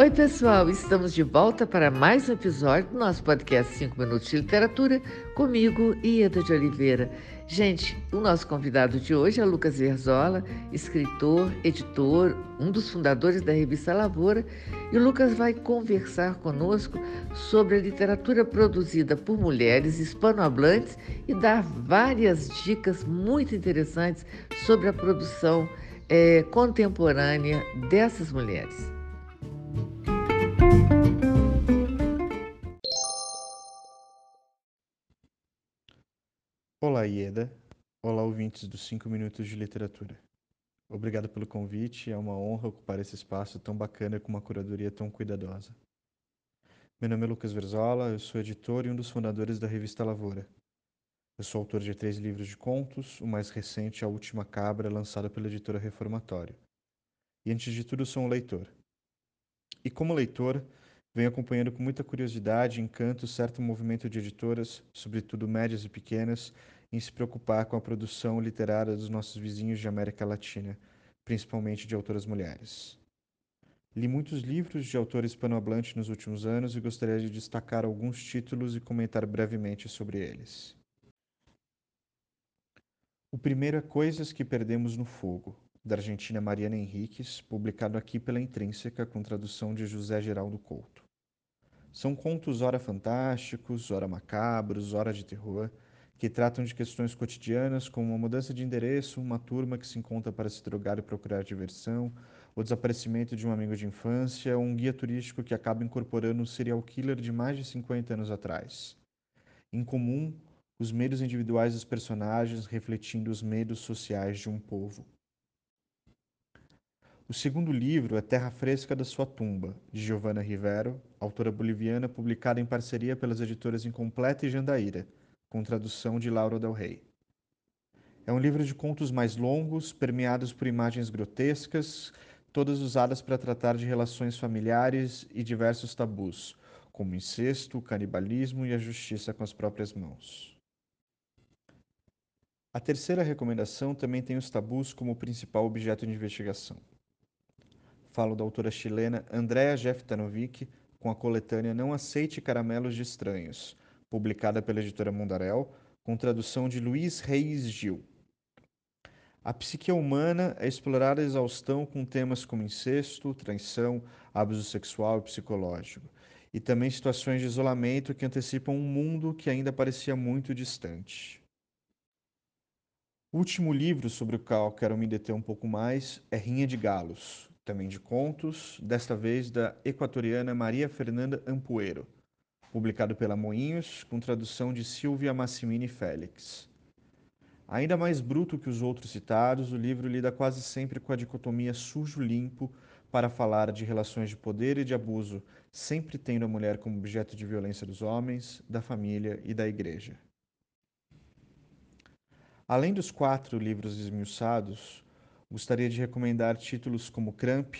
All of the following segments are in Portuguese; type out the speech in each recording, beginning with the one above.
Oi, pessoal, estamos de volta para mais um episódio do nosso podcast 5 Minutos de Literatura, comigo, Ieda de Oliveira. Gente, o nosso convidado de hoje é Lucas Verzola, escritor, editor, um dos fundadores da revista Lavoura, e o Lucas vai conversar conosco sobre a literatura produzida por mulheres hispanohablantes e dar várias dicas muito interessantes sobre a produção é, contemporânea dessas mulheres. Ieda. Olá, ouvintes dos 5 Minutos de Literatura. Obrigado pelo convite, é uma honra ocupar esse espaço tão bacana com uma curadoria tão cuidadosa. Meu nome é Lucas Verzola, eu sou editor e um dos fundadores da revista Lavoura. Eu sou autor de três livros de contos, o mais recente, A Última Cabra, lançado pela editora Reformatório. E antes de tudo, sou um leitor. E como leitor, venho acompanhando com muita curiosidade e encanto certo movimento de editoras, sobretudo médias e pequenas, em se preocupar com a produção literária dos nossos vizinhos de América Latina, principalmente de autoras mulheres. Li muitos livros de autores hispanohablantes nos últimos anos e gostaria de destacar alguns títulos e comentar brevemente sobre eles. O primeiro é Coisas que Perdemos no Fogo, da Argentina Mariana Henriques, publicado aqui pela Intrínseca com tradução de José Geraldo Couto. São contos ora fantásticos, ora macabros, ora de terror, que tratam de questões cotidianas como uma mudança de endereço, uma turma que se encontra para se drogar e procurar diversão, o desaparecimento de um amigo de infância, ou um guia turístico que acaba incorporando um serial killer de mais de 50 anos atrás. Em comum, os medos individuais dos personagens refletindo os medos sociais de um povo. O segundo livro é Terra Fresca da Sua Tumba, de Giovanna Rivero, autora boliviana, publicada em parceria pelas editoras Incompleta e Jandaíra, com tradução de Laura Del Rey. É um livro de contos mais longos, permeados por imagens grotescas, todas usadas para tratar de relações familiares e diversos tabus, como incesto, o canibalismo e a justiça com as próprias mãos. A terceira recomendação também tem os tabus como principal objeto de investigação falo da autora chilena Andrea Jeftanovic com a coletânea Não Aceite Caramelos de Estranhos, publicada pela editora Mundarel, com tradução de Luiz Reis Gil. A psique humana é explorada a exaustão com temas como incesto, traição, abuso sexual e psicológico, e também situações de isolamento que antecipam um mundo que ainda parecia muito distante. O último livro sobre o qual quero me deter um pouco mais é Rinha de Galos, também de contos, desta vez da equatoriana Maria Fernanda Ampuero, publicado pela Moinhos, com tradução de Silvia Massimini Félix. Ainda mais bruto que os outros citados, o livro lida quase sempre com a dicotomia sujo-limpo para falar de relações de poder e de abuso, sempre tendo a mulher como objeto de violência dos homens, da família e da igreja. Além dos quatro livros esmiuçados, Gostaria de recomendar títulos como Cramp,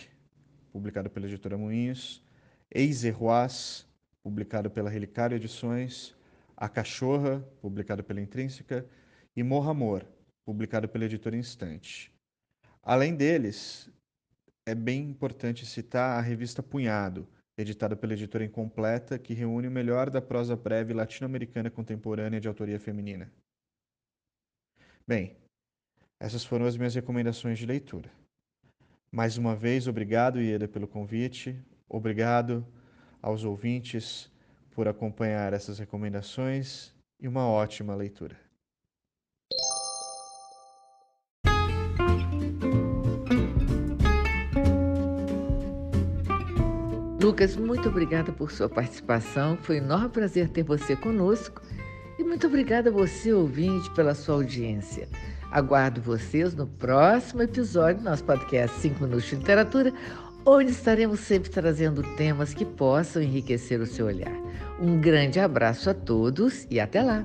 publicado pela editora Moinhos, Eiserroas, publicado pela Relicário Edições, A Cachorra, publicado pela Intrínseca, e Morra Amor, publicado pela editora Instante. Além deles, é bem importante citar a revista Punhado, editada pela editora Incompleta, que reúne o melhor da prosa breve latino-americana contemporânea de autoria feminina. Bem, essas foram as minhas recomendações de leitura. Mais uma vez, obrigado, Ieda, pelo convite. Obrigado aos ouvintes por acompanhar essas recomendações e uma ótima leitura. Lucas, muito obrigada por sua participação. Foi um enorme prazer ter você conosco. E muito obrigada a você, ouvinte, pela sua audiência. Aguardo vocês no próximo episódio do nosso podcast 5 Minutos de Literatura, onde estaremos sempre trazendo temas que possam enriquecer o seu olhar. Um grande abraço a todos e até lá!